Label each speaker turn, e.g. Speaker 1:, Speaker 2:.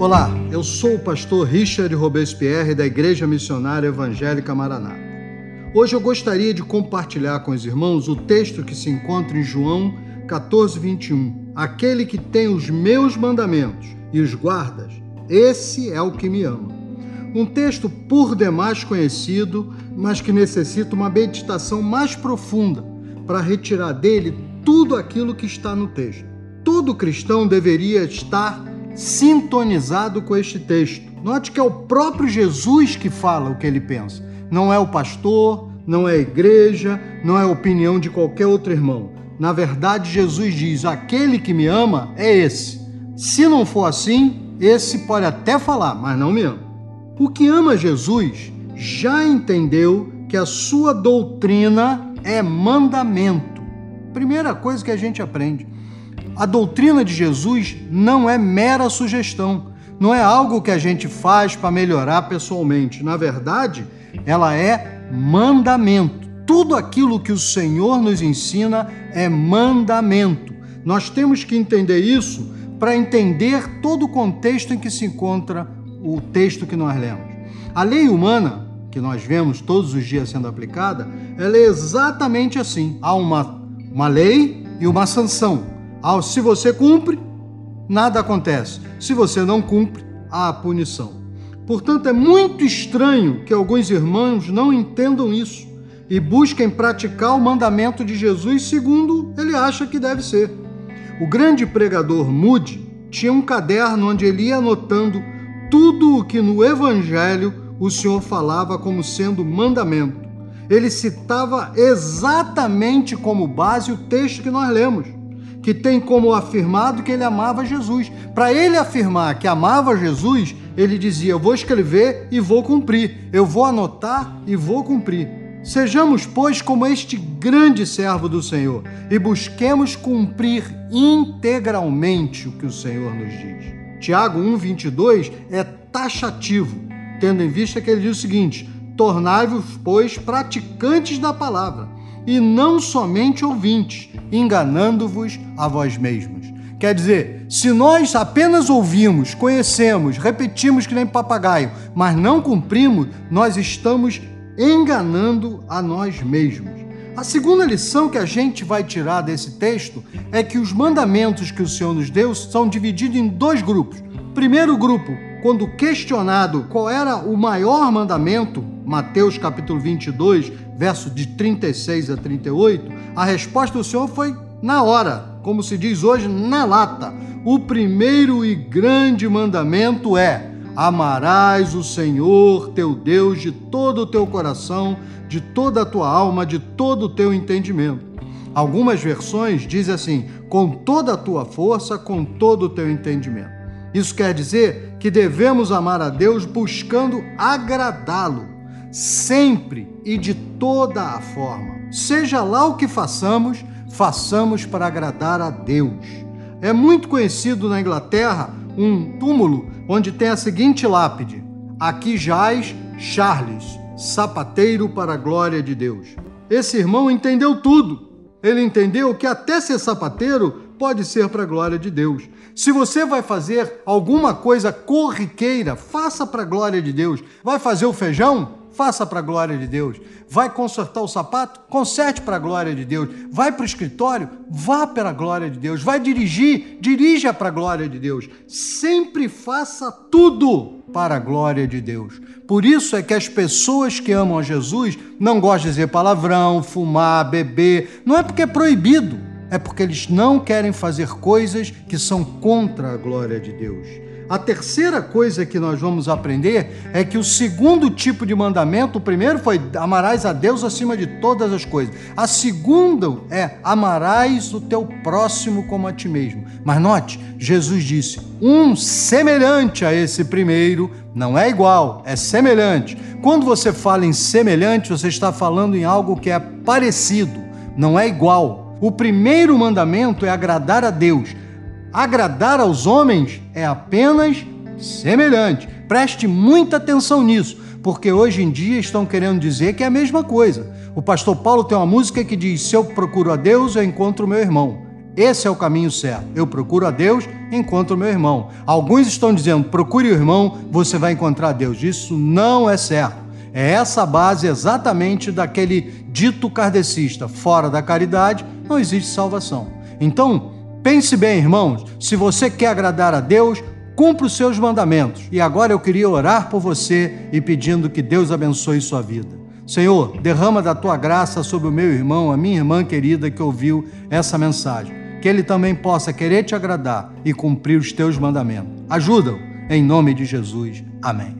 Speaker 1: Olá, eu sou o pastor Richard Robespierre da Igreja Missionária Evangélica Maranata. Hoje eu gostaria de compartilhar com os irmãos o texto que se encontra em João 14, 21. Aquele que tem os meus mandamentos e os guardas, esse é o que me ama. Um texto por demais conhecido, mas que necessita uma meditação mais profunda para retirar dele tudo aquilo que está no texto. Todo cristão deveria estar sintonizado com este texto. Note que é o próprio Jesus que fala o que ele pensa. Não é o pastor, não é a igreja, não é a opinião de qualquer outro irmão. Na verdade, Jesus diz: aquele que me ama é esse. Se não for assim, esse pode até falar, mas não me ama. O que ama Jesus já entendeu que a sua doutrina é mandamento. Primeira coisa que a gente aprende. A doutrina de Jesus não é mera sugestão, não é algo que a gente faz para melhorar pessoalmente. Na verdade, ela é mandamento. Tudo aquilo que o Senhor nos ensina é mandamento. Nós temos que entender isso para entender todo o contexto em que se encontra o texto que nós lemos. A lei humana, que nós vemos todos os dias sendo aplicada, ela é exatamente assim. Há uma, uma lei e uma sanção. Se você cumpre, nada acontece. Se você não cumpre, há a punição. Portanto, é muito estranho que alguns irmãos não entendam isso e busquem praticar o mandamento de Jesus segundo ele acha que deve ser. O grande pregador Moody tinha um caderno onde ele ia anotando tudo o que no Evangelho o Senhor falava como sendo mandamento. Ele citava exatamente como base o texto que nós lemos que tem como afirmado que ele amava Jesus. Para ele afirmar que amava Jesus, ele dizia: Eu vou escrever e vou cumprir, eu vou anotar e vou cumprir. Sejamos, pois, como este grande servo do Senhor e busquemos cumprir integralmente o que o Senhor nos diz. Tiago 1,22 é taxativo, tendo em vista que ele diz o seguinte: Tornai-vos, pois, praticantes da palavra e não somente ouvintes, enganando-vos a vós mesmos. Quer dizer, se nós apenas ouvimos, conhecemos, repetimos que nem papagaio, mas não cumprimos, nós estamos enganando a nós mesmos. A segunda lição que a gente vai tirar desse texto é que os mandamentos que o Senhor nos deu são divididos em dois grupos. Primeiro grupo, quando questionado qual era o maior mandamento, Mateus capítulo 22, verso de 36 a 38, a resposta do Senhor foi na hora, como se diz hoje, na lata. O primeiro e grande mandamento é: amarás o Senhor teu Deus de todo o teu coração, de toda a tua alma, de todo o teu entendimento. Algumas versões dizem assim: com toda a tua força, com todo o teu entendimento. Isso quer dizer que devemos amar a Deus buscando agradá-lo, sempre e de toda a forma. Seja lá o que façamos, façamos para agradar a Deus. É muito conhecido na Inglaterra um túmulo onde tem a seguinte lápide: Aqui jaz Charles, sapateiro para a glória de Deus. Esse irmão entendeu tudo. Ele entendeu que até ser sapateiro pode ser para a glória de Deus. Se você vai fazer alguma coisa corriqueira, faça para a glória de Deus. Vai fazer o feijão? Faça para a glória de Deus. Vai consertar o sapato? Conserte para a glória de Deus. Vai para o escritório? Vá para a glória de Deus. Vai dirigir? Dirija para a glória de Deus. Sempre faça tudo para a glória de Deus. Por isso é que as pessoas que amam a Jesus não gostam de dizer palavrão, fumar, beber. Não é porque é proibido é porque eles não querem fazer coisas que são contra a glória de Deus. A terceira coisa que nós vamos aprender é que o segundo tipo de mandamento, o primeiro foi amarás a Deus acima de todas as coisas. A segunda é amarás o teu próximo como a ti mesmo. Mas note, Jesus disse: um semelhante a esse primeiro, não é igual, é semelhante. Quando você fala em semelhante, você está falando em algo que é parecido, não é igual. O primeiro mandamento é agradar a Deus. Agradar aos homens é apenas semelhante. Preste muita atenção nisso, porque hoje em dia estão querendo dizer que é a mesma coisa. O pastor Paulo tem uma música que diz: Se eu procuro a Deus, eu encontro o meu irmão. Esse é o caminho certo. Eu procuro a Deus, encontro meu irmão. Alguns estão dizendo, procure o irmão, você vai encontrar Deus. Isso não é certo. É essa a base exatamente daquele dito kardecista: fora da caridade não existe salvação. Então, pense bem, irmãos, se você quer agradar a Deus, cumpra os seus mandamentos. E agora eu queria orar por você e pedindo que Deus abençoe sua vida. Senhor, derrama da tua graça sobre o meu irmão, a minha irmã querida que ouviu essa mensagem. Que ele também possa querer te agradar e cumprir os teus mandamentos. Ajuda-o, em nome de Jesus. Amém.